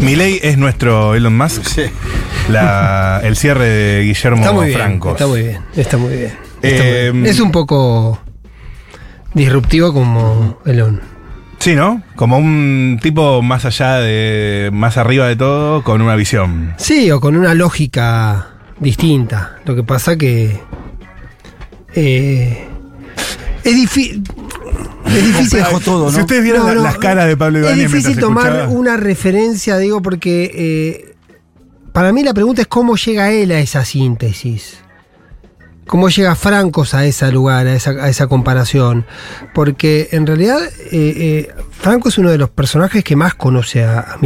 Milei es nuestro Elon Musk. Sí. La- el cierre de Guillermo Está muy bien. Franco. Está muy bien. Está muy bien. Está Eh, muy bien. Es un poco disruptivo como Elon. Sí, ¿no? Como un tipo más allá de. más arriba de todo, con una visión. Sí, o con una lógica distinta. Lo que pasa que. eh, es difícil. Es difícil. Todo, ¿no? Si ustedes vieron No, la- no, las caras de Pablo Es difícil tomar escuchaba. una referencia, digo, porque eh, para mí la pregunta es cómo llega él a esa síntesis. ¿Cómo llega Francos a ese lugar, a esa, a esa comparación? Porque en realidad eh, eh, Franco es uno de los personajes que más conoce a, a.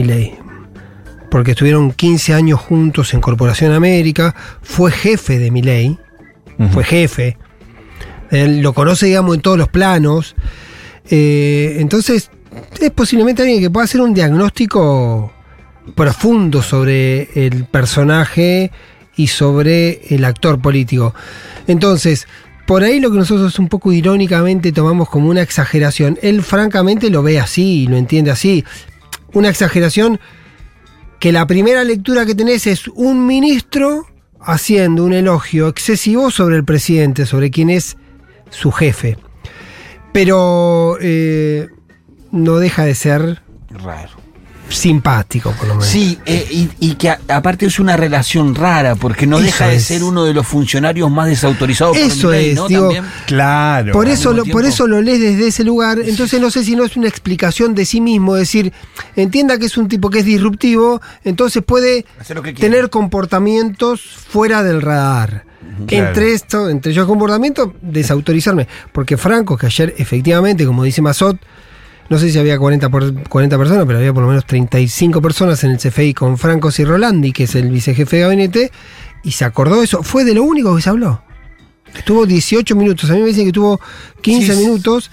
Porque estuvieron 15 años juntos en Corporación América, fue jefe de Milei, Ujú. fue jefe. Él lo conoce, digamos, en todos los planos. Eh, entonces, es posiblemente alguien que pueda hacer un diagnóstico profundo sobre el personaje y sobre el actor político. Entonces, por ahí lo que nosotros un poco irónicamente tomamos como una exageración, él francamente lo ve así lo entiende así. Una exageración que la primera lectura que tenés es un ministro haciendo un elogio excesivo sobre el presidente, sobre quien es su jefe. Pero eh, no deja de ser Raro. Simpático, por lo menos. Sí, eh, y, y que a- aparte es una relación rara, porque no Eso deja de es. ser uno de los funcionarios más desautorizados Eso por Milei, es, ¿no? digo, También. Claro. Por eso, lo, por eso lo lees desde ese lugar. Entonces no sé si no es una explicación de sí mismo. decir, entienda que es un tipo que es disruptivo, entonces puede tener comportamientos fuera del radar. Claro. Entre esto, entre esos comportamientos, desautorizarme. Porque Franco, que ayer efectivamente, como dice Mazot, no sé si había 40, por, 40 personas, pero había por lo menos 35 personas en el CFI con Franco y Rolandi, que es el vicejefe de gabinete, y se acordó eso. Fue de lo único que se habló. Estuvo 18 minutos. A mí me dicen que estuvo 15 Sí, minutos.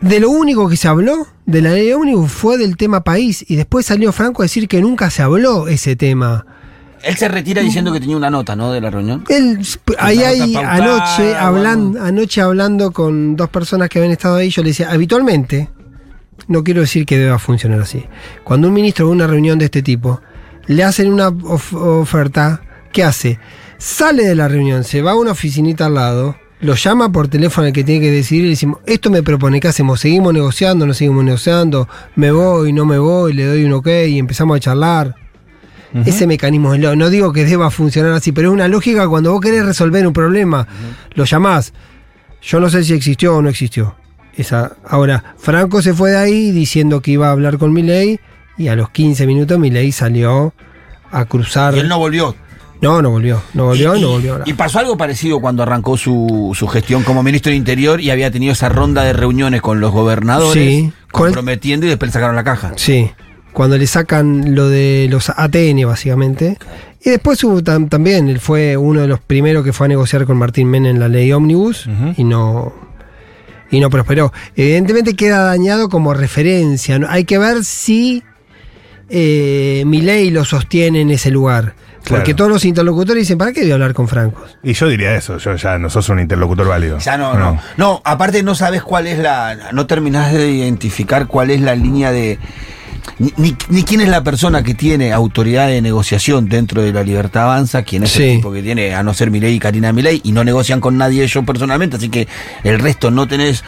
De lo único que se habló de la ley ómnibus fue del tema país. Y después salió Franco a decir que nunca se habló ese tema. Él se retira diciendo que tenía una nota, ¿no? De la reunión. Él, ahí pautada, anoche, hablan- bueno. anoche hablando con dos personas que habían estado ahí, yo le decía, habitualmente, no quiero decir que deba funcionar así. Cuando un ministro va a una reunión de este tipo, le hacen una of- oferta, ¿qué hace? Sale de la reunión, se va a una oficinita al lado, lo llama por teléfono al que tiene que decidir y le decimos, esto me propone, ¿qué hacemos? ¿Seguimos negociando? ¿No seguimos negociando? ¿Me voy? ¿No me voy? ¿Le doy un ok? Y empezamos a charlar. Ese mecanismo no digo que deba funcionar así, pero es una lógica cuando vos querés resolver un problema, lo llamás. Yo no sé si existió o no existió. Esa, ahora, Franco se fue de ahí diciendo que iba a hablar con Milei y a los 15 minutos Milei salió a cruzar. Y él no volvió. no, no volvió, no volvió, y, no volvió. y pasó algo parecido cuando arrancó su, su gestión como ministro de Interior y había tenido esa ronda de reuniones con los gobernadores, Sí. Comprometiendo y después le sacaron la caja. Sí, cuando le sacan lo de los ATN básicamente. Y después hubo tam- también, él fue uno de los primeros que fue a negociar con Martín Menem la ley Omnibus Ujú. y no y no prosperó. Evidentemente queda dañado como referencia. ¿no? Hay que ver si eh, Milei lo sostiene en ese lugar. Porque todos los interlocutores dicen, ¿para qué voy a hablar con Francos? Y yo diría eso, yo ya no sos un interlocutor válido. Ya no, no, no. aparte no sabes cuál es la. No terminás de identificar cuál es la línea de. Ni, ni- ni quién es la persona que tiene autoridad de negociación dentro de la Libertad Avanza, quién es Sí. el tipo que tiene, a no ser Milei y Karina Milei, y no negocian con nadie ellos personalmente, así que el resto no tenés.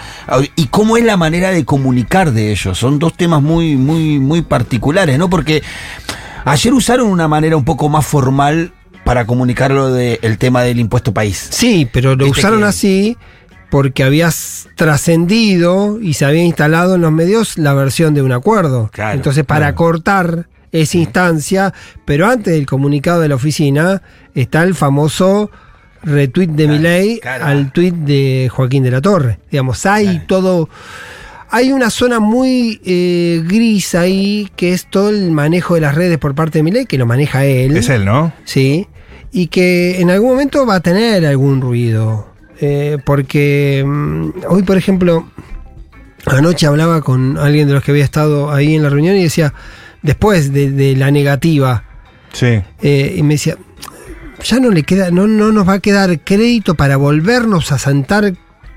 ¿Y cómo es la manera de comunicar de ellos? Son dos temas muy, muy, muy particulares, ¿no? Porque ayer usaron una manera un poco más formal para comunicar lo del tema del impuesto país. Sí, pero lo usaron que- así porque habías trascendido y se había instalado en los medios la versión de un acuerdo. Claro, Entonces, para claro. cortar esa instancia, pero antes del comunicado de la oficina, está el famoso retweet de Claro, Milei al tweet de Joaquín de la Torre. Digamos, hay todo. Hay una zona muy eh, gris ahí, que es todo el manejo de las redes por parte de Milei, que lo maneja él. Es él, ¿no? Sí, y que en algún momento va a tener algún ruido. Eh, porque mm, hoy, por ejemplo, anoche hablaba con alguien de los que había estado ahí en la reunión y decía, después de, de la negativa, Sí. eh, y me decía, ya no le queda, no, no nos va a quedar crédito para volvernos a sentar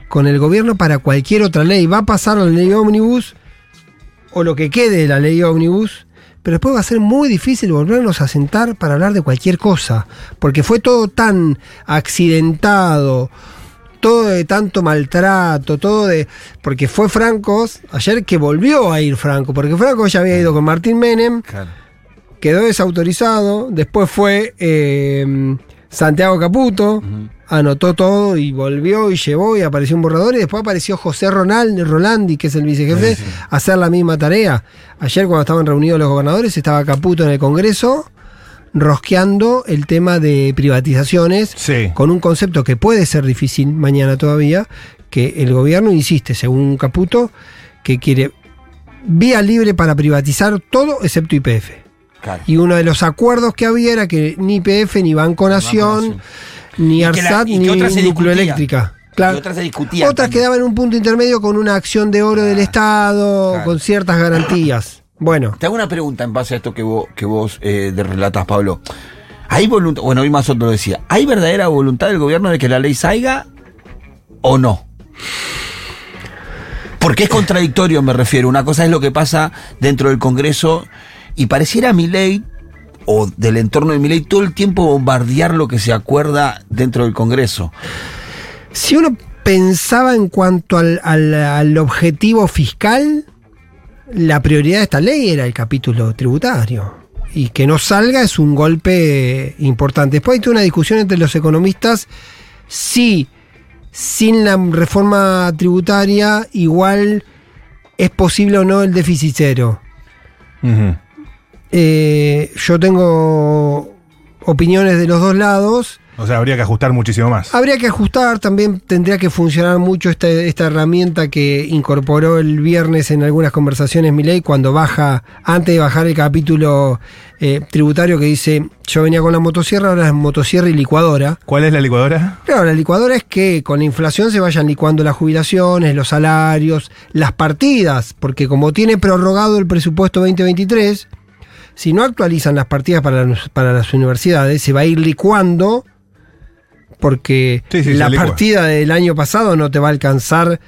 con el gobierno para cualquier otra ley. Va a pasar la ley ómnibus o lo que quede de la ley ómnibus, pero después va a ser muy difícil volvernos a sentar para hablar de cualquier cosa, porque fue todo tan accidentado, todo de tanto maltrato, todo de... Porque fue Franco, ayer que volvió a ir Franco, porque Franco ya había ido con Martín Menem, quedó desautorizado, después fue eh, Santiago Caputo, anotó todo y volvió y llevó y apareció un borrador y después apareció José Ronald, Rolandi, que es el vicejefe, a hacer la misma tarea. Ayer cuando estaban reunidos los gobernadores estaba Caputo en el Congreso rosqueando el tema de privatizaciones Sí. con un concepto que puede ser difícil mañana todavía, que el gobierno insiste, según Caputo, que quiere vía libre para privatizar todo excepto IPF. Claro. Y uno de los acuerdos que había era que ni IPF, ni Banco Nación, Nación. ni ARSAT, ni. Nucleoeléctrica. Claro. Otras se discutían Otras también. quedaban en un punto intermedio con una acción de oro del Estado, con ciertas garantías. Bueno, Te hago una pregunta en base a esto que vos, que vos eh, relatas, Pablo. ¿Hay voluntad, bueno, hoy más otro lo decía, ¿hay verdadera voluntad del gobierno de que la ley salga o no? Porque es contradictorio, me refiero. Una cosa es lo que pasa dentro del Congreso y pareciera mi ley o del entorno de mi ley todo el tiempo bombardear lo que se acuerda dentro del Congreso. si uno pensaba en cuanto al, al- al objetivo fiscal, la prioridad de esta ley era el capítulo tributario. Y que no salga es un golpe importante. Después hay toda una discusión entre los economistas si sin la reforma tributaria igual es posible o no el déficit cero. Eh, yo tengo opiniones de los dos lados. O sea, habría que ajustar muchísimo más. Habría que ajustar, también tendría que funcionar mucho esta, esta herramienta que incorporó el viernes en algunas conversaciones Milei cuando baja, antes de bajar el capítulo eh, tributario que dice, yo venía con la motosierra, ahora es motosierra y licuadora. ¿Cuál es la licuadora? Claro, la licuadora es que con la inflación se vayan licuando las jubilaciones, los salarios, las partidas, porque como tiene prorrogado el presupuesto 2023, si no actualizan las partidas para, para las universidades, se va a ir licuando porque Sí, sí, la partida del año pasado no te va a alcanzar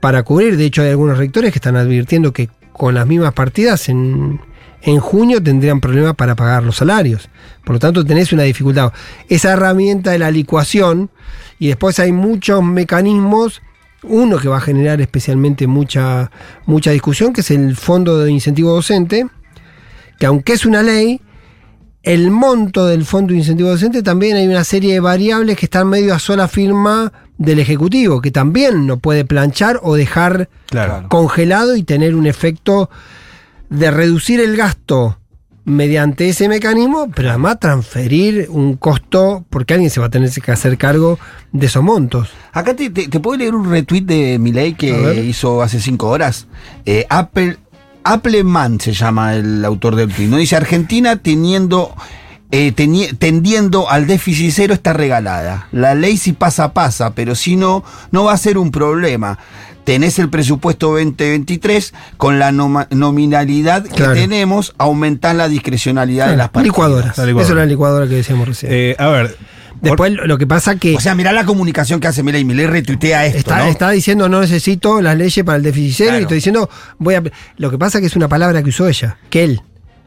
para cubrir. De hecho, hay algunos rectores que están advirtiendo que con las mismas partidas en, en junio tendrían problemas para pagar los salarios. Por lo tanto, tenés una dificultad. Esa herramienta de la licuación, y después hay muchos mecanismos, uno que va a generar especialmente mucha, mucha discusión, que es el Fondo de Incentivo Docente, que aunque es una ley, el monto del Fondo de Incentivo Docente también hay una serie de variables que están medio a sola firma del Ejecutivo, que también no puede planchar o dejar Claro. congelado y tener un efecto de reducir el gasto mediante ese mecanismo, pero además transferir un costo, porque alguien se va a tener que hacer cargo de esos montos. Acá te, te, te puedo leer un retweet de Milei A que hizo hace cinco horas. Eh, Apple, Appleman se llama el autor del tweet. ¿no? Dice Argentina teniendo, eh, teni- tendiendo al déficit cero está regalada. La ley si pasa, pasa, pero si no, no va a ser un problema. Tenés el presupuesto 2023 con la nominalidad que Claro. tenemos, aumentar la discrecionalidad de las partidas. licuadoras. La licuadora. Eso era la licuadora que decíamos recién. Eh, a ver. Después lo que pasa que O sea, mirá la comunicación que hace Milei. Milei retuitea esto, está, ¿no? está diciendo no necesito las leyes para el déficit cero Claro. y estoy diciendo voy a lo que pasa que es una palabra que usó ella, que él.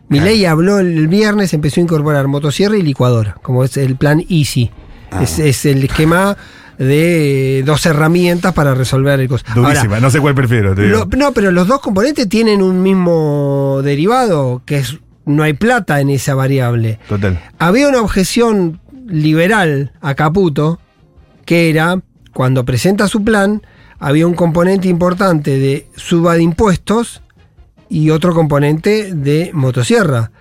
Mi ley habló el viernes, empezó a incorporar motosierra y licuadora, como es el plan Easy. Ah. Es, es el esquema de dos herramientas para resolver el costo. Durísima, Ahora, no sé cuál prefiero. te digo. lo- no, pero los dos componentes tienen un mismo derivado, que es no hay plata en esa variable. Total. Había una objeción liberal a Caputo, que era, cuando presenta su plan, había un componente importante de suba de impuestos y otro componente de motosierra.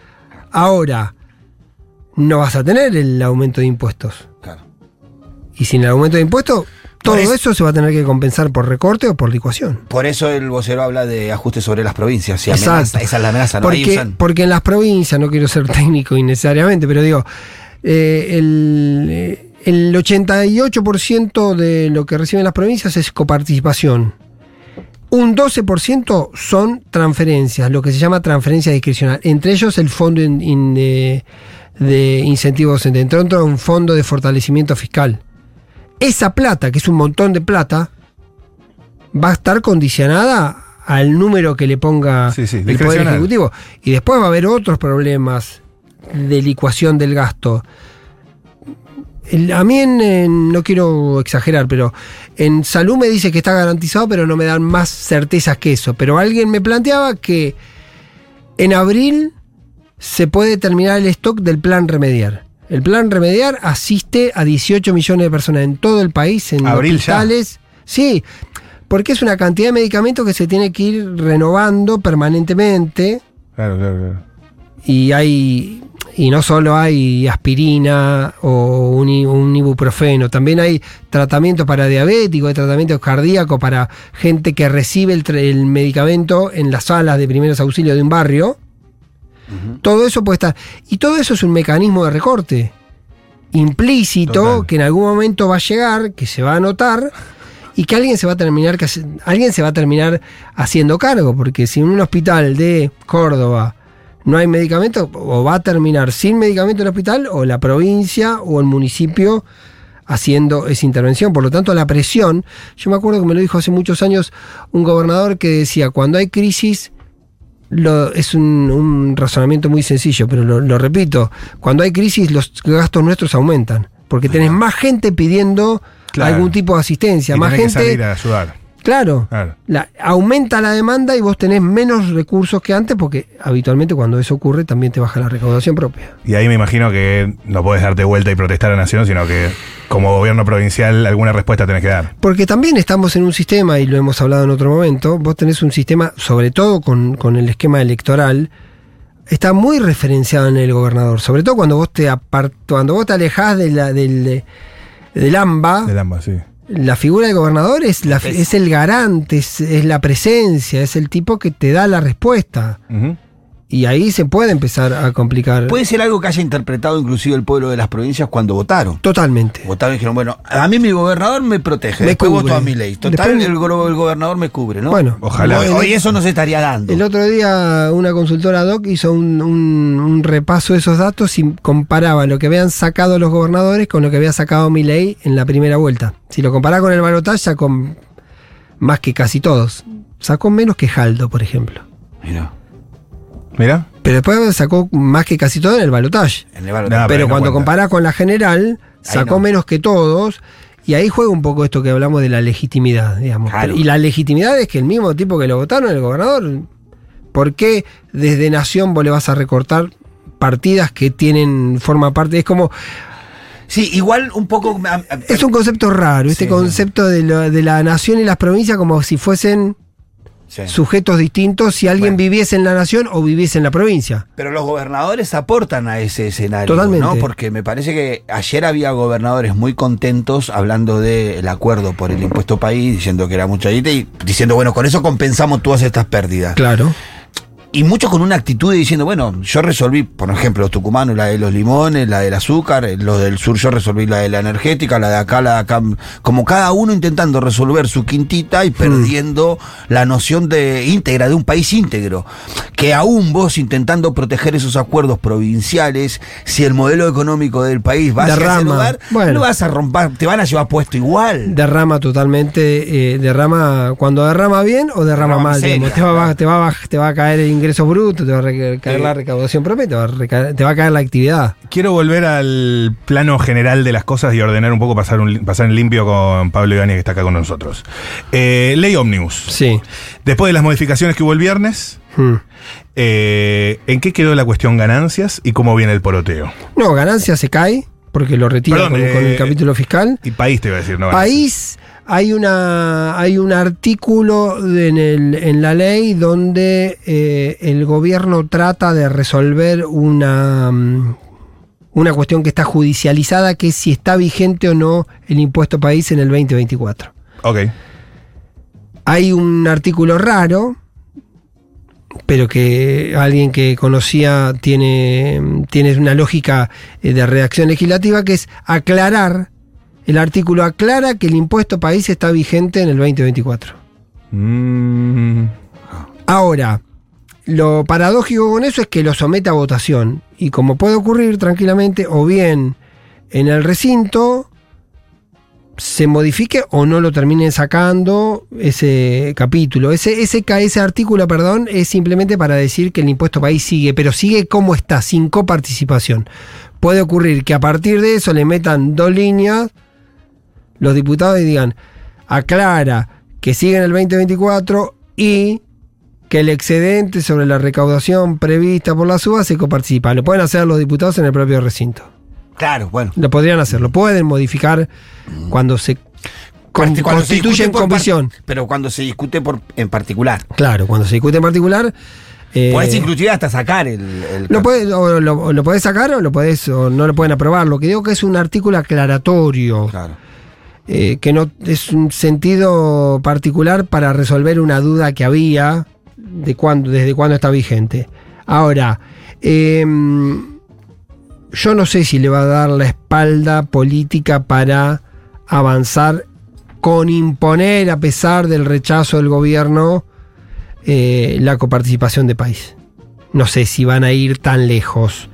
Ahora, no vas a tener el aumento de impuestos. Claro. Y sin el aumento de impuestos, todo eso- eso se va a tener que compensar por recorte o por licuación. Por eso el vocero habla de ajuste sobre las provincias. amenaza, esa es la amenaza, ¿no? Ahí Porque, usan- porque en las provincias, no quiero ser técnico innecesariamente, pero digo, eh, el, eh, el 88% de lo que reciben las provincias es coparticipación. Un 12% son transferencias, lo que se llama transferencia discrecional. Entre ellos el fondo in- in- de, de incentivo docente. Entre otros, un fondo de fortalecimiento fiscal. Esa plata, que es un montón de plata, va a estar condicionada al número que le ponga Sí, sí, el Poder. Ejecutivo. Y después va a haber otros problemas de licuación del gasto. El- a mí en- en- no quiero exagerar, pero en salud me dice que está garantizado, pero no me dan más certezas que eso. Pero alguien me planteaba que en abril se puede terminar el stock del plan remediar. El plan remediar asiste a 18 millones de personas en todo el país, en Abril ya. hospitales. Sí, porque es una cantidad de medicamentos que se tiene que ir renovando permanentemente. Claro, claro, claro. Y hay. Y no solo hay aspirina o un, ibuprofeno, también hay tratamientos para diabéticos, hay tratamientos cardíacos para gente que recibe el, medicamento en las salas de primeros auxilios de un barrio. Todo eso puede estar. Y todo eso es un mecanismo de recorte implícito Total. que en algún momento va a llegar, que se va a notar y que alguien se va a terminar que alguien se va a terminar haciendo cargo, porque si en un hospital de Córdoba no hay medicamento, o va a terminar sin medicamento el hospital, o la provincia o el municipio haciendo esa intervención. Por lo tanto, la presión, yo me acuerdo que me lo dijo hace muchos años un gobernador que decía, cuando hay crisis, lo- es un, un razonamiento muy sencillo, pero lo, lo repito, cuando hay crisis los gastos nuestros aumentan, porque tenés más gente pidiendo Claro. algún tipo de asistencia, Y más que gente... salir a ayudar. Claro, Claro. la- aumenta la demanda y vos tenés menos recursos que antes, porque habitualmente cuando eso ocurre también te baja la recaudación propia. Y ahí me imagino que no podés darte vuelta y protestar a la nación, sino que como gobierno provincial alguna respuesta tenés que dar. Porque también estamos en un sistema, y lo hemos hablado en otro momento, vos tenés un sistema, sobre todo con, con el esquema electoral, está muy referenciado en el gobernador, sobre todo cuando vos te apart- cuando vos te alejás de la, del, del AMBA, Del ambas, sí. La figura del gobernador es, la, es el garante, es, es la presencia, es el tipo que te da la respuesta. Y ahí se puede empezar a complicar. Puede ser algo que haya interpretado inclusive el pueblo de las provincias cuando votaron. Totalmente. Votaron y dijeron, bueno, a mí mi gobernador me protege, Me después cubre. voto a mi ley. Total, Después- el, go- el gobernador me cubre, ¿no? Bueno, Ojalá. Hoy, eso no se estaría dando. El otro día una consultora doc hizo un, un- un repaso de esos datos y comparaba lo que habían sacado los gobernadores con lo que había sacado Milei en la primera vuelta. Si lo comparaba con el balotaje, sacó más que casi todos. Sacó menos que Jaldo, por ejemplo. Mira, Mira. Pero después sacó más que casi todo en el balotaje. en el balotaje. Pero pero ahí no cuando cuenta. comparás con la general, sacó no. menos que todos. Y ahí juega un poco esto que hablamos de la legitimidad, digamos. Claro. Y la legitimidad es que el mismo tipo que lo votaron, el gobernador, ¿por qué desde Nación vos le vas a recortar partidas que tienen, forma parte? Es como, Sí, igual un poco... es un concepto raro, este concepto de, lo- de la nación y las provincias como si fuesen sí. sujetos distintos si alguien Bueno. viviese en la nación o viviese en la provincia. Pero los gobernadores aportan a ese escenario, Totalmente. ¿no? Porque me parece que ayer había gobernadores muy contentos hablando del acuerdo por el impuesto país, diciendo que era mucha guita y diciendo, bueno, con eso compensamos todas estas pérdidas. Claro. Y muchos con una actitud de diciendo, bueno, yo resolví, por ejemplo, los tucumanos, la de los limones, la del azúcar, eh, los del sur yo resolví la de la energética, la de acá, la de acá, como cada uno intentando resolver su quintita y perdiendo la noción de íntegra, de un país íntegro. Que aún vos intentando proteger esos acuerdos provinciales, si el modelo económico del país va hacia ese lugar, Bueno. no vas a romper, te van a llevar puesto igual. derrama totalmente, eh, derrama cuando derrama bien o derrama, Derrama mal. miseria, digamos. te, va, a claro. te, va a te va a caer el ingreso bruto, te va a caer Sí. la recaudación propia, te va, a reca- te va a caer la actividad. Quiero volver al plano general de las cosas y ordenar un poco, pasar, un, pasar en limpio con Pablo Ibáñez, que está acá con nosotros. Eh, ley Omnibus. Sí. Después de las modificaciones que hubo el viernes, Hmm. eh, ¿en qué quedó la cuestión ganancias y cómo viene el poroteo? No, ganancia se cae, porque lo retira Perdón, con, con eh, el capítulo fiscal. Y país te iba a decir, ¿no? ganancias. País, hay una hay un artículo en, el- en la ley donde eh, el gobierno trata de resolver una mm, una cuestión que está judicializada, que es si está vigente o no el impuesto país en el 2024. Ok. Hay un artículo raro, pero que alguien que conocía tiene, tiene una lógica eh, de redacción legislativa, que es aclarar, el artículo aclara que el impuesto país está vigente en el 2024. Mm, Ahora, lo paradójico con eso es que lo somete a votación, y como puede ocurrir tranquilamente, o bien en el recinto, se modifique o no lo terminen sacando ese capítulo. Ese, ese, ese artículo, perdón, es simplemente para decir que el impuesto país sigue, pero sigue como está, sin coparticipación. Puede ocurrir que a partir de eso le metan dos líneas los diputados y digan, aclara que sigue en el 2024 y que el excedente sobre la recaudación prevista por la suba se coparticipa. Lo pueden hacer los diputados en el propio recinto. Claro, bueno. Lo podrían hacer, lo pueden modificar cuando se con- Cuando constituye en comisión. Pero cuando se discute por, en particular. Claro, cuando se discute en particular. eh, Podés inclusive hasta sacar el. el- lo puedes, o lo, lo podés sacar o lo podés, o no lo pueden aprobar. Lo que digo que es un artículo aclaratorio. Claro. Eh, que no es un sentido particular para resolver una duda que había de cuándo, desde cuándo está vigente. Ahora, em, yo no sé si le va a dar la espalda política para avanzar con imponer, a pesar del rechazo del gobierno, eh, la coparticipación de país. No sé si van a ir tan lejos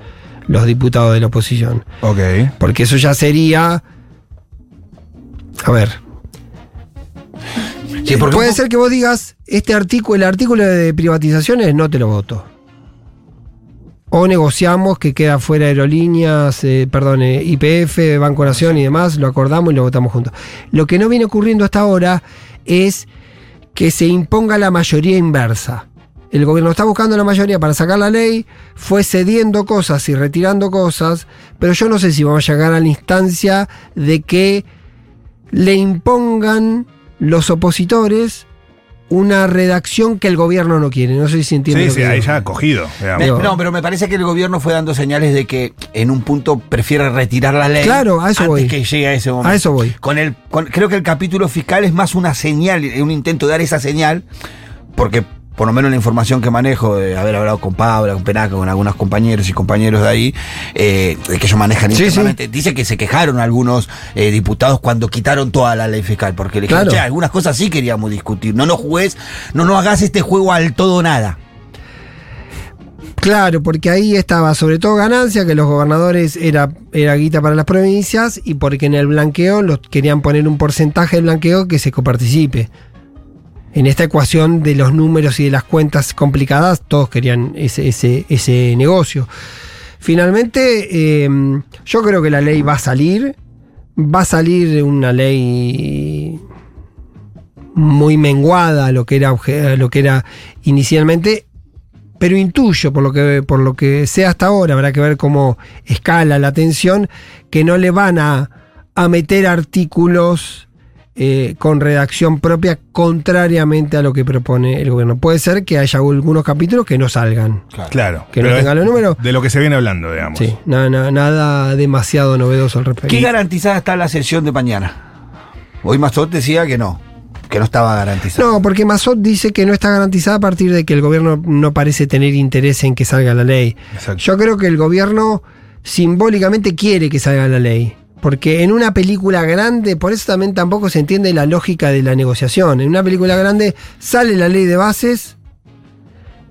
los diputados de la oposición. Ok. Porque eso ya sería. A ver. Sí, Puede ser que vos digas, este artículo, el artículo de privatizaciones no te lo voto. O negociamos que queda fuera aerolíneas, eh, perdón, eh, IPF, Banco Nación y demás, lo acordamos y lo votamos juntos. Lo que no viene ocurriendo hasta ahora es que se imponga la mayoría inversa. El gobierno está buscando la mayoría para sacar la ley, fue cediendo cosas y retirando cosas, pero yo no sé si vamos a llegar a la instancia de que le impongan los opositores una redacción que el gobierno no quiere. No sé si entiende. Sí, lo sí, que ahí digo. ya cogido. Me- Digo- no, pero me parece que el gobierno fue dando señales de que en un punto prefiere retirar la ley. Claro, a eso antes voy. que llegue a ese momento. A eso voy. Con el, con- creo que el capítulo fiscal es más una señal, un intento de dar esa señal, porque por lo menos la información que manejo, de haber hablado con Pablo, con Penaca, con algunos compañeros y compañeros de ahí, eh, de que ellos manejan Sí, internamente, dice que se quejaron algunos eh, diputados cuando quitaron toda la ley fiscal, porque le dijeron. "Che, algunas cosas sí queríamos discutir, no nos jugues, no nos hagas este juego al todo nada. Claro, porque ahí estaba sobre todo ganancia, que los gobernadores era, era guita para las provincias, y porque en el blanqueo los querían poner un porcentaje del blanqueo que se coparticipe. En esta ecuación de los números y de las cuentas complicadas, todos querían ese, ese, ese negocio. Finalmente, eh, yo creo que la ley va a salir. Va a salir una ley muy menguada a lo que era, lo que era inicialmente pero intuyo por lo que por lo que sé hasta ahora, habrá que ver cómo escala la tensión, que no le van a, a meter artículos eh, con redacción propia contrariamente a lo que propone el gobierno. Puede ser que haya algunos capítulos que no salgan. Claro. Que no pero tenga es los números. De lo que se viene hablando, digamos. Sí, na- na- nada demasiado novedoso al respecto. ¿Qué garantizada está la sesión de mañana? Hoy Mazot decía que no, que no estaba garantizada. No, porque Mazot dice que no está garantizada a partir de que el gobierno no parece tener interés en que salga la ley. Exacto. Yo creo que el gobierno simbólicamente quiere que salga la ley. Porque en una película grande, por eso también tampoco se entiende la lógica de la negociación. En una película grande sale la ley de bases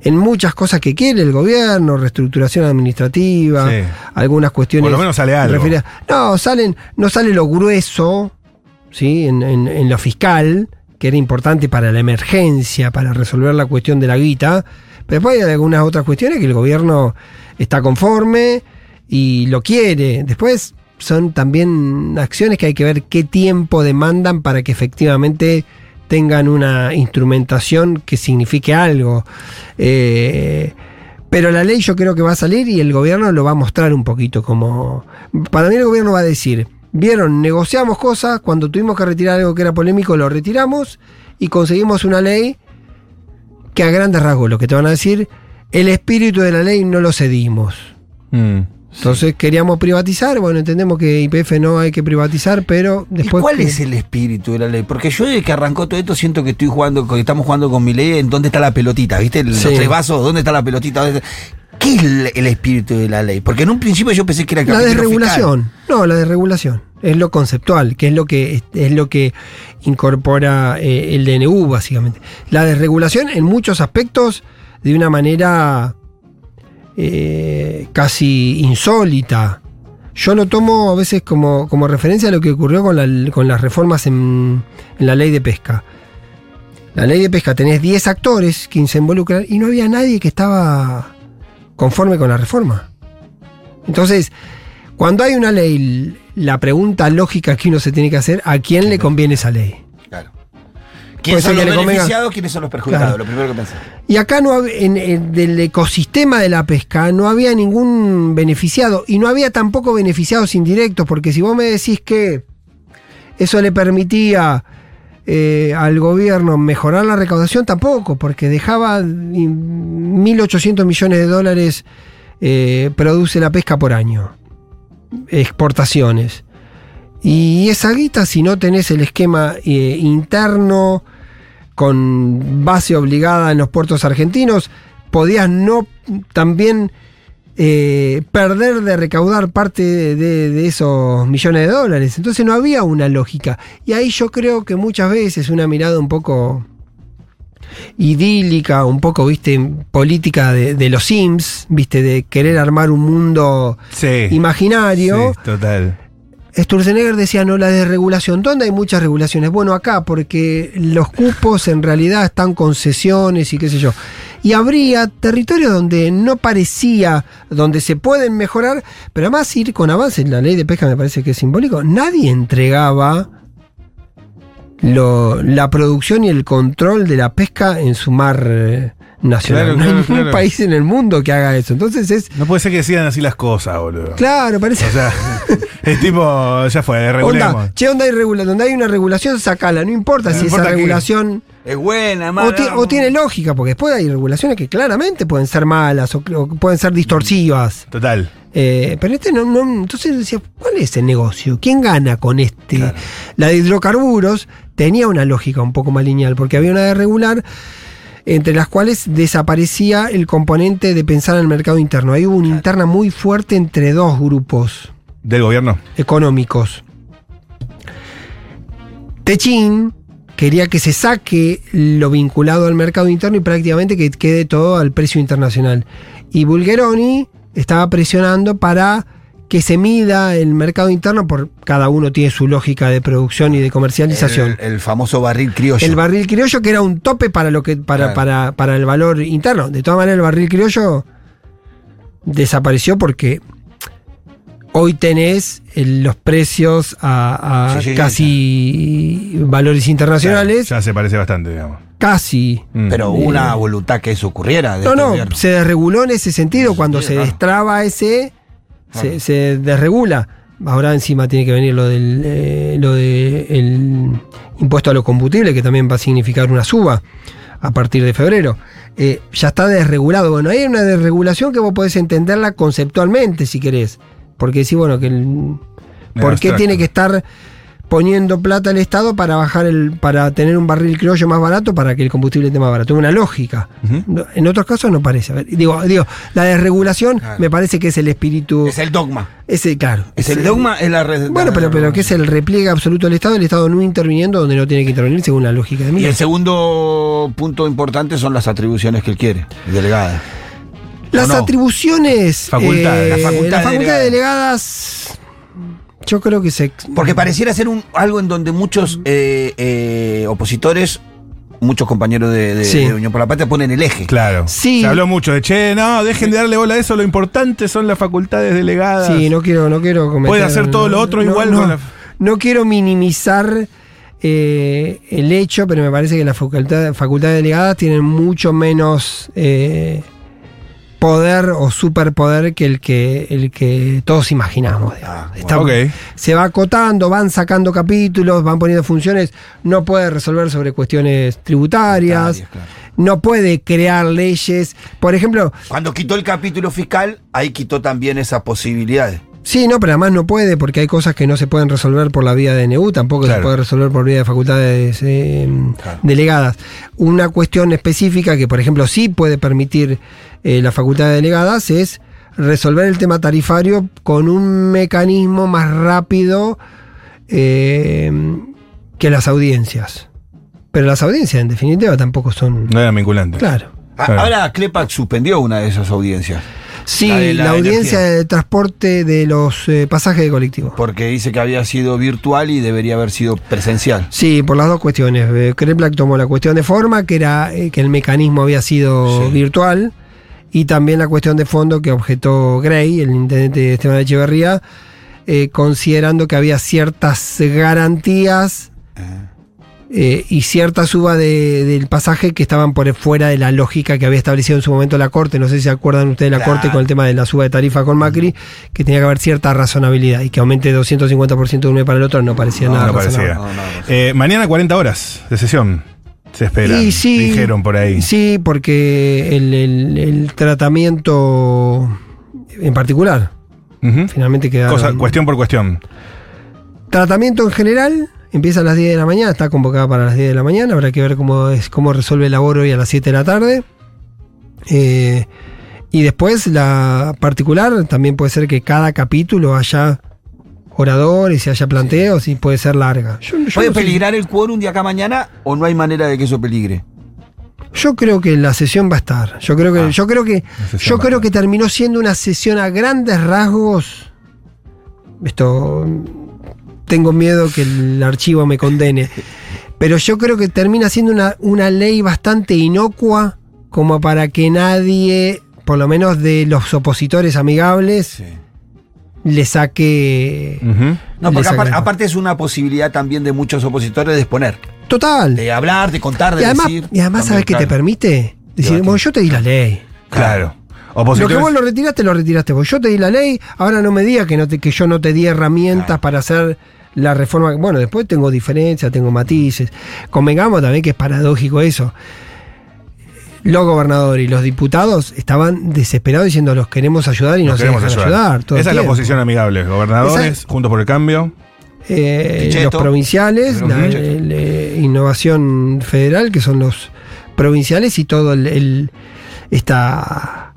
en muchas cosas que quiere el gobierno, reestructuración administrativa, Sí. algunas cuestiones. Por lo menos sale algo. No, salen, no sale lo grueso, ¿sí? En, en- en lo fiscal, que era importante para la emergencia, para resolver la cuestión de la guita. Pero después hay algunas otras cuestiones que el gobierno está conforme y lo quiere. Después son también acciones que hay que ver qué tiempo demandan para que efectivamente tengan una instrumentación que signifique algo. Eh, pero la ley yo creo que va a salir y el gobierno lo va a mostrar un poquito como... Para mí el gobierno va a decir, vieron, negociamos cosas, cuando tuvimos que retirar algo que era polémico lo retiramos y conseguimos una ley que a grandes rasgos lo que te van a decir, el espíritu de la ley no lo cedimos. Mm. Entonces queríamos privatizar, bueno, entendemos que IPF no hay que privatizar, pero ¿Y después... cuál que- es el espíritu de la ley? Porque yo desde que arrancó todo esto siento que estoy jugando, que estamos jugando con mi ley en dónde está la pelotita, ¿viste? El- Sí. Los tres vasos, ¿dónde está la pelotita? ¿Dónde está- ¿Qué es el, el espíritu de la ley? Porque en un principio yo pensé que era el La desregulación. No, la desregulación. Es lo conceptual, que es lo que, es lo que incorpora eh, el DNU, básicamente. La desregulación en muchos aspectos de una manera eh, casi insólita. yo lo tomo a veces como, como referencia a lo que ocurrió con, la- con las reformas en, en la ley de pesca. La ley de pesca tenés 10 actores que se involucran y no había nadie que estaba conforme con la reforma. Entonces, cuando hay una ley, la pregunta lógica que uno se tiene que hacer, ¿a quién le conviene esa ley? ¿Quiénes son los beneficiados? ¿Quiénes son los perjudicados? Claro. Lo primero que pensé. Y acá no en, en- del ecosistema de la pesca no había ningún beneficiado y no había tampoco beneficiados indirectos, porque si vos me decís que eso le permitía eh, al gobierno mejorar la recaudación, tampoco, porque dejaba y, 1.800 millones de dólares eh, produce la pesca por año, exportaciones. Y esa guita, si no tenés el esquema eh, interno, con base obligada en los puertos argentinos, podías no también eh, perder de recaudar parte de, de- de esos millones de dólares. Entonces no había una lógica. Y ahí yo creo que muchas veces una mirada un poco idílica, un poco, viste, política de, de los Sims, viste, de querer armar un mundo Sí. imaginario. Sí, total. Sturzenegger decía, no, la desregulación. ¿Dónde hay muchas regulaciones? Bueno, acá, porque los cupos en realidad están concesiones y qué sé yo. Y habría territorios donde no parecía, donde se pueden mejorar, pero además ir con avances. La ley de pesca me parece que es simbólico. Nadie entregaba la producción y el control de la pesca en su mar eh, nacional. Claro, no hay claro, ningún claro. país en el mundo que haga eso. Entonces es, No puede ser que sigan así las cosas, boludo. claro, parece... O sea, es tipo, ya fue, regulemos. Onda, che, onda hay regula- donde hay una regulación, sacala. No importa No si importa esa regulación. Es buena, O, mala. ti- o tiene lógica, porque después hay regulaciones que claramente pueden ser malas o, o pueden ser distorsivas. Total. Eh, pero este no, no. Entonces decía, ¿cuál es el negocio? ¿Quién gana con este? La de hidrocarburos tenía una lógica un poco más lineal, porque había una de regular, entre las cuales desaparecía el componente de pensar en el mercado interno. Ahí hubo una interna muy fuerte entre dos grupos Del gobierno. económicos. Techín quería que se saque lo vinculado al mercado interno y prácticamente que quede todo al precio internacional. Y Bulgeroni estaba presionando para que se mida el mercado interno, por cada uno tiene su lógica de producción y de comercialización. El, el famoso barril criollo. El barril criollo que era un tope para lo que para, Claro. para, para el valor interno. De todas maneras, el barril criollo desapareció porque hoy tenés el- los precios a, a Sí, sí, sí, casi valores Claro, internacionales. ya se parece bastante, digamos. Casi. Mm. Pero hubo una voluntad que eso ocurriera. de No, este no, gobierno. se desreguló en ese sentido. Cuando se claro. destraba ese, se, Claro. se desregula. Ahora encima tiene que venir lo del eh, lo de el impuesto a los combustibles, que también va a significar una suba a partir de febrero. Eh, ya está desregulado. Bueno, hay una desregulación que vos podés entenderla conceptualmente, si querés. Porque sí, bueno, que el, ¿por qué tiene que estar poniendo plata al Estado para bajar el, para tener un barril criollo más barato para que el combustible esté más barato? Una lógica. En otros casos no parece. A ver, digo, digo, la desregulación Claro. me parece que es el espíritu. Es el dogma. Ese, claro. Es el dogma, es la red. Bueno, pero, pero que es el repliegue absoluto del Estado, el Estado no interviniendo donde no tiene que intervenir según la lógica de Y Miller. el segundo punto importante son las atribuciones que él quiere, delegada. Las atribuciones. Facultades, eh, la facultad las facultades delegada. delegadas. Yo creo que se. Porque pareciera ser un, algo en donde muchos eh, eh, opositores, muchos compañeros de, de- Sí. de Unión por la Patria ponen el eje. Claro. Sí. Se habló mucho de, che, no, dejen de darle bola a eso, lo importante son las facultades delegadas. Sí, no quiero, no quiero cometer. Puede hacer todo lo otro no, igual No, con la- no quiero minimizar eh, el hecho, pero me parece que las facultad- facultades delegadas tienen mucho menos eh, poder o superpoder que el que el que todos imaginamos. Ah. Está- Ok. Se va acotando, van sacando capítulos, van poniendo funciones, no puede resolver sobre cuestiones tributarias, Tributarias, claro. no puede crear leyes. Por ejemplo, Cuando quitó el capítulo fiscal, ahí quitó también esas posibilidades. Sí, no, pero además no puede porque hay cosas que no se pueden resolver por la vía de NU, tampoco Claro. se puede resolver por vía de facultades eh, Claro. delegadas. Una cuestión específica que, por ejemplo, sí puede permitir eh, la facultad de delegadas es resolver el tema tarifario con un mecanismo más rápido eh, que las audiencias. Pero las audiencias, en definitiva, tampoco son... No eran vinculantes. Claro. A- Claro. Ahora Klepak suspendió una de esas audiencias. Sí, La de la audiencia energía. de transporte de los eh, pasajes de colectivo. Porque dice que había sido virtual y debería haber sido presencial. Sí, por las dos cuestiones. Eh, Kreplak tomó la cuestión de forma, que era eh, que el mecanismo había sido Sí. virtual, y también la cuestión de fondo que objetó Gray, el intendente Esteban Echeverría, eh, considerando que había ciertas garantías eh, y cierta suba de- del pasaje que estaban por fuera de la lógica que había establecido en su momento la Corte. No sé si se acuerdan ustedes de la Claro. Corte con el tema de la suba de tarifa con Macri, que tenía que haber cierta razonabilidad y que aumente 250% de un mes para el otro no parecía No, nada no razonable. parecía. No, no, no. Eh, mañana 40 horas de sesión. Se espera. Y sí, Dijeron por ahí. Sí, porque el, el- el tratamiento en particular, finalmente queda. Cosa- cuestión por cuestión. Tratamiento en general empieza a las 10 de la mañana, está convocada para las 10 de la mañana, habrá que ver cómo, es, cómo resuelve el labor hoy a las 7 de la tarde. Eh, y después la particular, también puede ser que cada capítulo haya oradores y haya planteos y puede ser larga. Yo, yo ¿Puede no sé- peligrar el quórum de acá mañana o no hay manera de que eso peligre? Yo creo que la sesión va a estar. Yo creo que, Ah, yo creo que, yo creo que terminó siendo una sesión a grandes rasgos. Esto tengo miedo que el archivo me condene. Pero yo creo que termina siendo una, una ley bastante inocua como para que nadie, por lo menos de los opositores amigables, le saque. No, porque saque- aparte es una posibilidad también de muchos opositores de exponer, Total. de hablar, de contar, de Y además, decir. y además ¿sabes qué te permite? Decir, bueno, yo te di la ley. Claro. Lo Opositores. que vos lo retiraste, lo retiraste vos. Yo te di la ley, ahora no me digas que, no te- que yo no te di herramientas Claro. para hacer la reforma. Bueno, después tengo diferencias, tengo matices. Convengamos también que es paradójico eso. Los gobernadores y los diputados estaban desesperados diciendo los queremos ayudar y Nos nos queremos dejan ayudar. ayudar. todo el Esa es la oposición amigable. Gobernadores, Esa- juntos por el cambio. Eh, los provinciales, la el, eh, innovación federal, que son los provinciales, y todo el, el- esta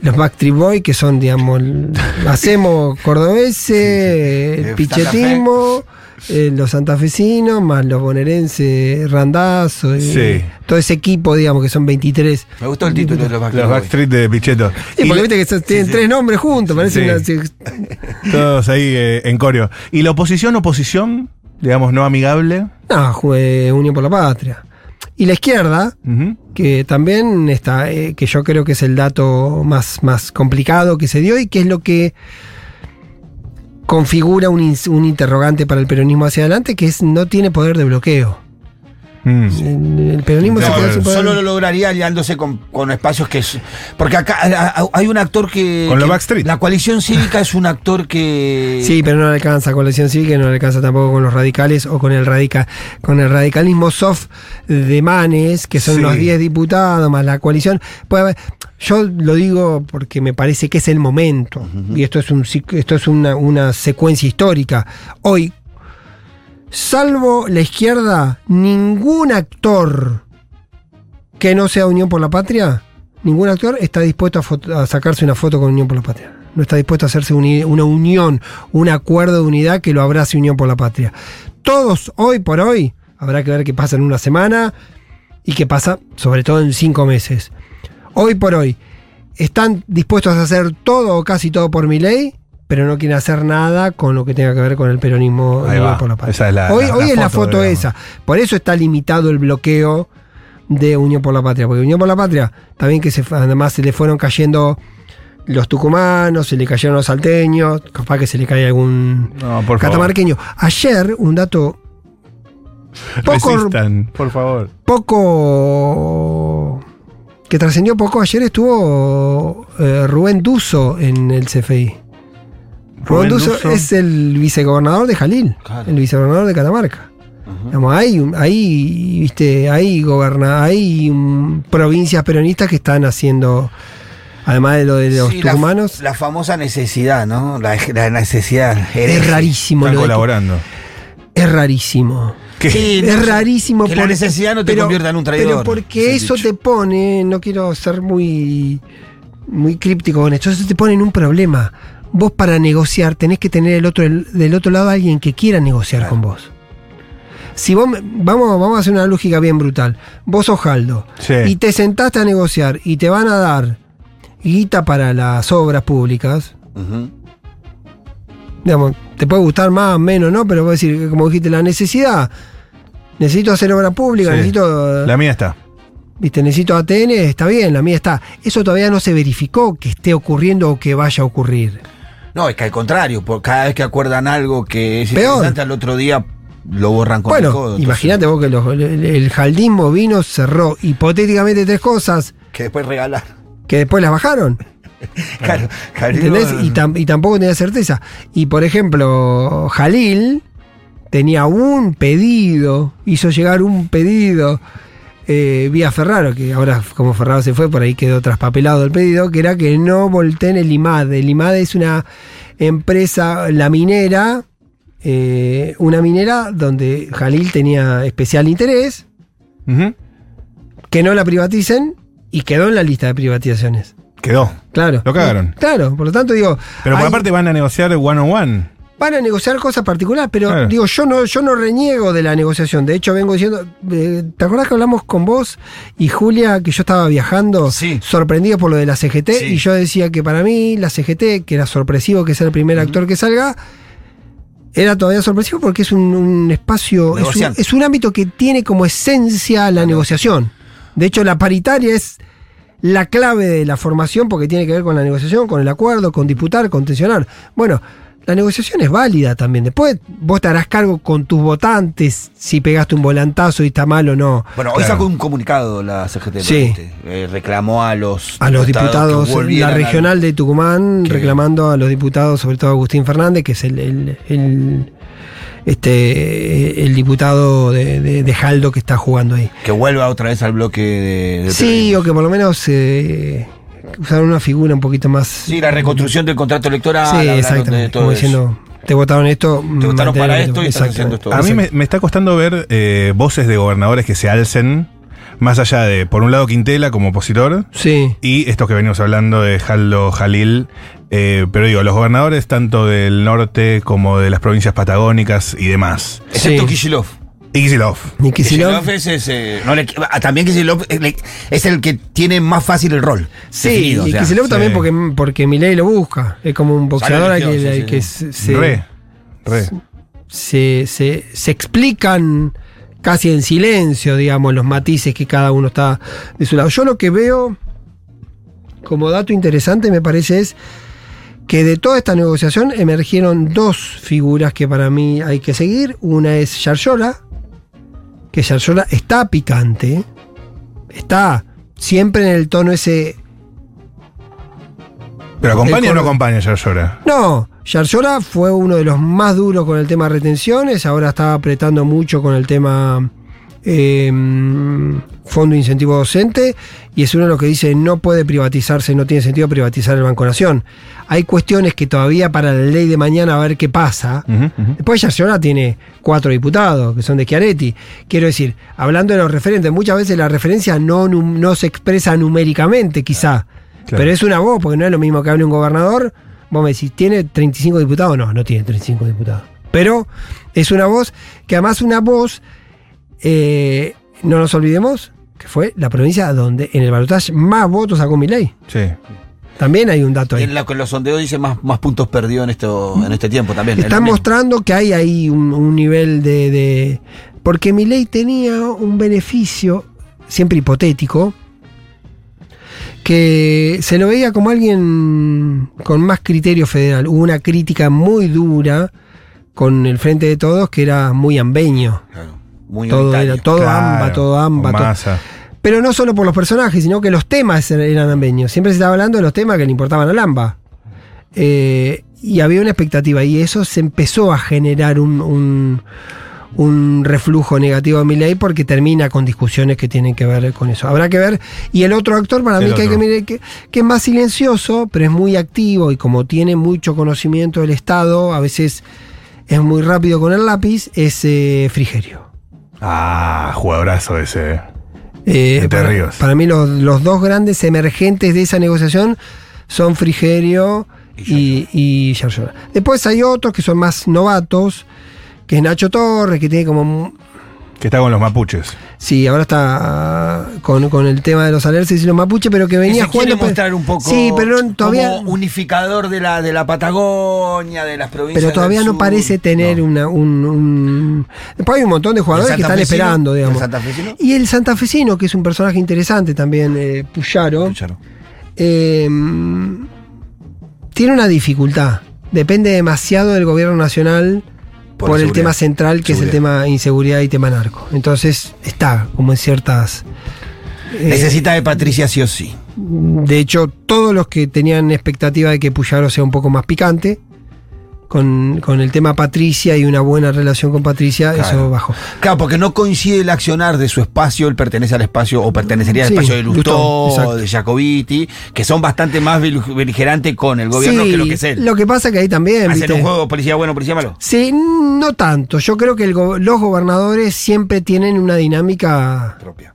los Backstreet Boys, que son, digamos, el- hacemos cordobeses, sí. el Eh, pichetismo, eh, los santafesinos, más los bonaerenses, Randazo, y Sí. todo ese equipo, digamos, que son 23. Me gustó el título de los Backstreet Los. Backstreet de Pichetto. Sí, Y porque viste que son- tienen sí. tres nombres juntos, parece Sí. una- todos ahí eh, en coreo. ¿Y la oposición, oposición, digamos, no amigable? No, jue- Unión por la Patria. Y la izquierda, que también está, eh, que yo creo que es el dato más, más complicado que se dio y que es lo que configura un, un interrogante para el peronismo hacia adelante, que es no tiene poder de bloqueo. Mm. El, peronismo No, se queda pero sin poder. Solo lo lograría aliándose con, con espacios que es. Porque acá a- a- hay un actor que. Con los que- Backstreet. La coalición cívica es un actor que. Sí, pero no le alcanza con la elección cívica y no le alcanza tampoco con los radicales o con el radica, con el radicalismo soft de Manes, que son Sí. los 10 diputados, más la coalición. Puede haber- yo lo digo porque me parece que es el momento. Y esto es un esto es una, una secuencia histórica. Hoy, salvo la izquierda, ningún actor que no sea Unión por la Patria, ningún actor está dispuesto a, sacarse una foto con Unión por la Patria. No está dispuesto a hacerse una unión, un acuerdo de unidad que lo abrace Unión por la Patria. Todos, hoy por hoy, habrá que ver qué pasa en una semana y qué pasa sobre todo en cinco meses. Hoy por hoy, están dispuestos a hacer todo o casi todo por mi ley, pero no quieren hacer nada con lo que tenga que ver con el peronismo va. por la Patria. Esa es la- hoy la- hoy la es la foto, esa. Por eso está limitado el bloqueo de Unión por la Patria. Porque Unión por la Patria, también que se, además se le fueron cayendo los tucumanos, se le cayeron los salteños, capaz que se le cae algún No, por favor. catamarqueño. Ayer, un dato poco, Resistan, por favor. poco que trascendió poco, ayer estuvo eh, Rubén Duso en el CFI. Rubén, Rubén Duso, Duso. es el vicegobernador de Jalil, Claro. el vicegobernador de Catamarca. Digamos, hay, viste, hay goberna, hay provincias peronistas que están haciendo, además de lo de los Sí, la- tucumanos, La, famosa necesidad, ¿no? La, la necesidad. es rarísimo. Están colaborando. es rarísimo. ¿Qué? Sí, no, es rarísimo. que la necesidad no te convierta en un traidor, Pero porque eso dicho. te pone, no quiero ser muy, muy críptico con esto, eso te pone en un problema. Vos para negociar tenés que tener el otro, el- del otro lado a alguien que quiera negociar Claro. con vos. Si vos, vamos, vamos a hacer una lógica bien brutal. Vos sos Jaldo Sí. y te sentaste a negociar y te van a dar guita para las obras públicas, digamos, te puede gustar más, menos, ¿no? Pero vos decir, como dijiste, la necesidad. Necesito hacer obra pública, Sí. necesito. La mía está. Viste, necesito ATN, está bien, la mía está. Eso todavía no se verificó que esté ocurriendo o que vaya a ocurrir. No, es que al contrario, por cada vez que acuerdan algo que es Peor. interesante, al otro día lo borran con el Bueno, codo. entonces, imagínate vos que los- el, el jaldismo vino, cerró hipotéticamente tres cosas Que después regalar. que después las bajaron. Claro, claro, ¿Entendés? Y, tam- y tampoco tenía certeza. Y por ejemplo, Jalil tenía un pedido, hizo llegar un pedido eh, vía Ferraro, que ahora como Ferraro se fue, por ahí quedó traspapelado el pedido, que era que no volteen el IMAD. El IMAD es una empresa, la minera, eh, una minera donde Jalil tenía especial interés, que no la privaticen y quedó en la lista de privatizaciones. Quedó. Claro. Lo cagaron. Claro, por lo tanto digo. Pero por hay- aparte van a negociar one on one. Van a negociar cosas particulares, pero Claro. digo, yo no, yo no reniego de la negociación. De hecho, vengo diciendo, eh, ¿te acordás que hablamos con vos y Julia que yo estaba viajando Sí. sorprendido por lo de la CGT? Sí. Y yo decía que para mí la CGT, que era sorpresivo que sea el primer actor que salga, era todavía sorpresivo porque es un, un espacio, es un, Negociante. es un ámbito que tiene como esencia la negociación. De hecho, la paritaria es la clave de la formación porque tiene que ver con la negociación, con el acuerdo, con disputar, con tensionar. Bueno, la negociación es válida también. Después vos te harás cargo con tus votantes si pegaste un volantazo y está mal o no. Bueno, hoy Claro. sacó un comunicado la CGT. Sí. ¿viste? Eh, reclamó a los A los diputados, que la al- regional de Tucumán, reclamando a los diputados, sobre todo a Agustín Fernández, que es el, el- el- este, el diputado de, de- de Jaldo que está jugando ahí. Que vuelva otra vez al bloque de. de Sí, o que por lo menos eh, usaron una figura un poquito más. Sí, la reconstrucción del contrato electoral. Sí, exactamente. todo Como diciendo, te votaron esto. Te votaron para esto y estás haciendo esto. A mí me, me está costando ver eh, voces de gobernadores que se alcen, más allá de, por un lado, Quintela como opositor, Sí. y estos que venimos hablando de Jaldo Jalil. eh, pero digo, los gobernadores tanto del norte como de las provincias patagónicas y demás. Excepto Sí. Kishilov. Y. Ni Kicillof. Kicillof es, ese- no le- ah, también Kicillof es, le- es el que tiene más fácil el rol. Sí, definido, y o sea. Kicillof sí. también porque, porque Milei lo busca. Es como un boxeador que, sí, que sí, se, se- Re. Re. se, se- se explican casi en silencio, digamos, los matices que cada uno está de su lado. Yo lo que veo como dato interesante me parece es que de toda esta negociación emergieron dos figuras que para mí hay que seguir. Una es Yarlora, que Yarlora está picante, está siempre en el tono ese Pero acompaña o no acompaña Yarlora. No, Yarlora fue uno de los más duros con el tema retenciones, ahora está apretando mucho con el tema eh, fondo de incentivo docente y es uno de los que dice no puede privatizarse, no tiene sentido privatizar el Banco Nación. Hay cuestiones que todavía para la ley de mañana a ver qué pasa. Ujú, ujú. Después Yarlora tiene cuatro diputados que son de Chiaretti. Quiero decir, hablando de los referentes, muchas veces la referencia no, no se expresa numéricamente quizá, Claro. pero es una voz, porque no es lo mismo que hable un gobernador. Vos me decís, ¿tiene 35 diputados? No, no tiene 35 diputados. Pero es una voz que además una voz, eh, no nos olvidemos, que fue la provincia donde en el balotaje más votos sacó Milei. Sí. También hay un dato Y ahí. en lo que los sondeos dice más, más puntos perdió en, esto, en este tiempo también. es lo Están mismo. mostrando que hay ahí un, un nivel de, de- Porque mi ley tenía un beneficio, siempre hipotético, que se lo veía como alguien con más criterio federal. Hubo una crítica muy dura con el Frente de Todos, que era muy ambeño. Claro, muy Todo, era, todo Claro, amba, todo amba. todo-. Pero no solo por los personajes, sino que los temas er- eran ambeños. Siempre se estaba hablando de los temas que le importaban al AMBA. Eh, y había una expectativa, y eso se empezó a generar un, un, un reflujo negativo a mi ley porque termina con discusiones que tienen que ver con eso. Habrá que ver. Y el otro actor, para El mí, que, hay que, mirar que, que es más silencioso, pero es muy activo y como tiene mucho conocimiento del Estado, a veces es muy rápido con el lápiz, es eh, Frigerio. Ah, jugadorazo ese. eh. Eh, Entre para, Ríos. para mí los, los dos grandes emergentes de esa negociación son Frigerio y, y Yarlora. Después hay otros que son más novatos, que es Nacho Torres, que tiene como... Que está con los mapuches. Sí, ahora está con, con el tema de los alerces y los mapuches, pero que venía jugando. mostrar un poco Sí, pero no- todavía. como unificador de la, de la Patagonia, de las provincias Pero todavía del no sur. parece tener No. una, un, un- Después hay un montón de jugadores ¿El que están esperando, ¿El digamos. santafesino? Y el santafesino, que es un personaje interesante también, eh, Puyaro, Escucharon. eh, tiene una dificultad. Depende demasiado del gobierno nacional Por el tema central, que es el tema inseguridad y tema narco. Entonces está como en ciertas... eh, Necesita de Patricia sí o sí. de hecho, todos los que tenían expectativa de que Puyaro sea un poco más picante, con, con el tema Patricia y una buena relación con Patricia, Claro. eso bajó. Claro, porque no coincide el accionar de su espacio, él pertenece al espacio, o pertenecería al Sí, espacio de Lustó, Lustó, de Jacobiti, que son bastante más bel- beligerantes con el gobierno Sí, que lo que es él. Lo que pasa que ahí también. Hacen ¿viste? un juego policía bueno, policía malo. Sí, no tanto. Yo creo que el go- los gobernadores siempre tienen una dinámica Propia.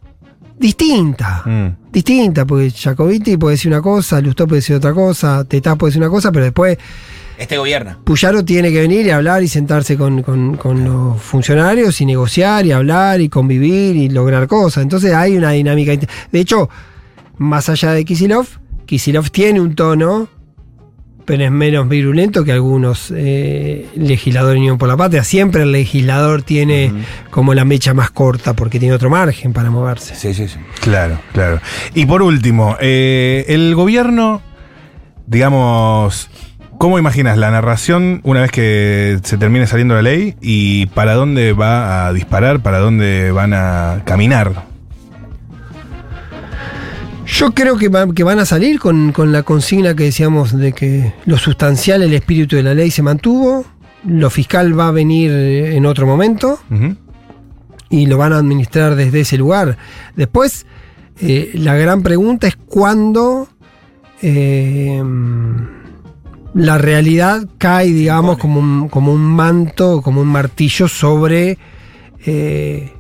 distinta. Mm. Distinta, porque Jacobiti puede decir una cosa, Lustó puede decir otra cosa, Tetá puede decir una cosa, pero después Este gobierna. Puyaro tiene que venir y hablar y sentarse con, con- con los funcionarios y negociar y hablar y convivir y lograr cosas. Entonces hay una dinámica. De hecho, más allá de Kisilov, Kisilov tiene un tono, pero es menos virulento que algunos eh, legisladores de Unión por la Patria. Siempre el legislador tiene como la mecha más corta porque tiene otro margen para moverse. Sí, sí, sí. Claro, claro. Y por último, eh, el gobierno, digamos, ¿cómo imaginas la narración una vez que se termine saliendo la ley y para dónde va a disparar, para dónde van a caminar? Yo creo que, va- que van a salir con, con la consigna que decíamos de que lo sustancial, el espíritu de la ley se mantuvo, lo fiscal va a venir en otro momento y lo van a administrar desde ese lugar. Después, eh, la gran pregunta es cuándo eh, la realidad cae, digamos, como un, como un manto, como un martillo sobre, eh,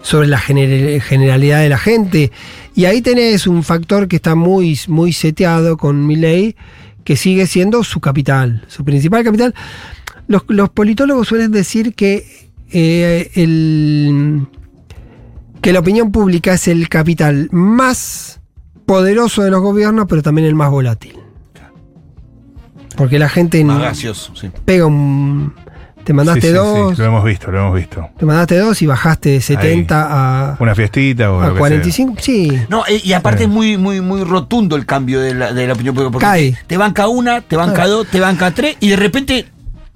sobre la gener- generalidad de la gente. Y ahí tenés un factor que está muy, muy seteado con mi ley, que sigue siendo su capital, su principal capital. Los, los politólogos suelen decir que eh, el, que la opinión pública es el capital más poderoso de los gobiernos, pero también el más volátil. Porque la gente Más no- gaseoso, sí. pega un. Te mandaste Sí, sí, sí, dos, lo hemos visto, lo hemos visto. te mandaste dos y bajaste de 70 a, Una fiestita o a lo que 45. Sí. No, eh, y aparte Sí. es muy, muy, muy rotundo el cambio de la, de la opinión pública. Porque Cae. Te, banca una, te banca Claro. dos, te banca tres, y de repente,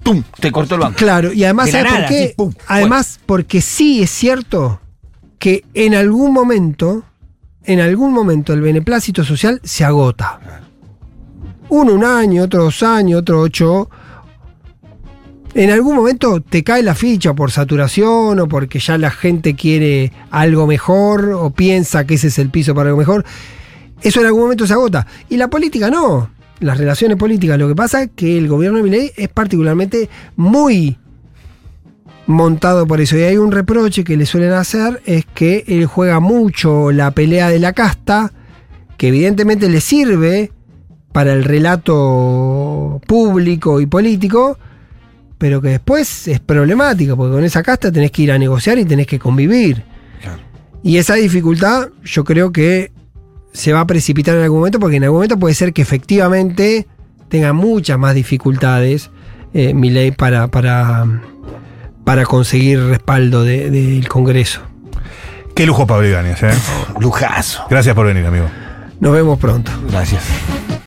¡tum! Te cortó el banco. Claro, y además, ¿sabes por qué? así, pum, además, porque sí es cierto que en algún momento, en algún momento el beneplácito social se agota. Uno un año, otro dos años, otro ocho. En algún momento te cae la ficha por saturación o porque ya la gente quiere algo mejor o piensa que ese es el piso para algo mejor. Eso en algún momento se agota. Y la política no. Las relaciones políticas. Lo que pasa es que el gobierno de Milei es particularmente muy montado por eso. Y hay un reproche que le suelen hacer, es que él juega mucho la pelea de la casta, que evidentemente le sirve para el relato público y político, pero que después es problemática, porque con esa casta tenés que ir a negociar y tenés que convivir. Claro. Y esa dificultad yo creo que se va a precipitar en algún momento, porque en algún momento puede ser que efectivamente tenga muchas más dificultades eh, mi ley para, para, para conseguir respaldo de- del Congreso. Qué lujo Pablo Ibáñez, ¿eh? Lujazo. Gracias por venir, amigo. Nos vemos pronto. Gracias.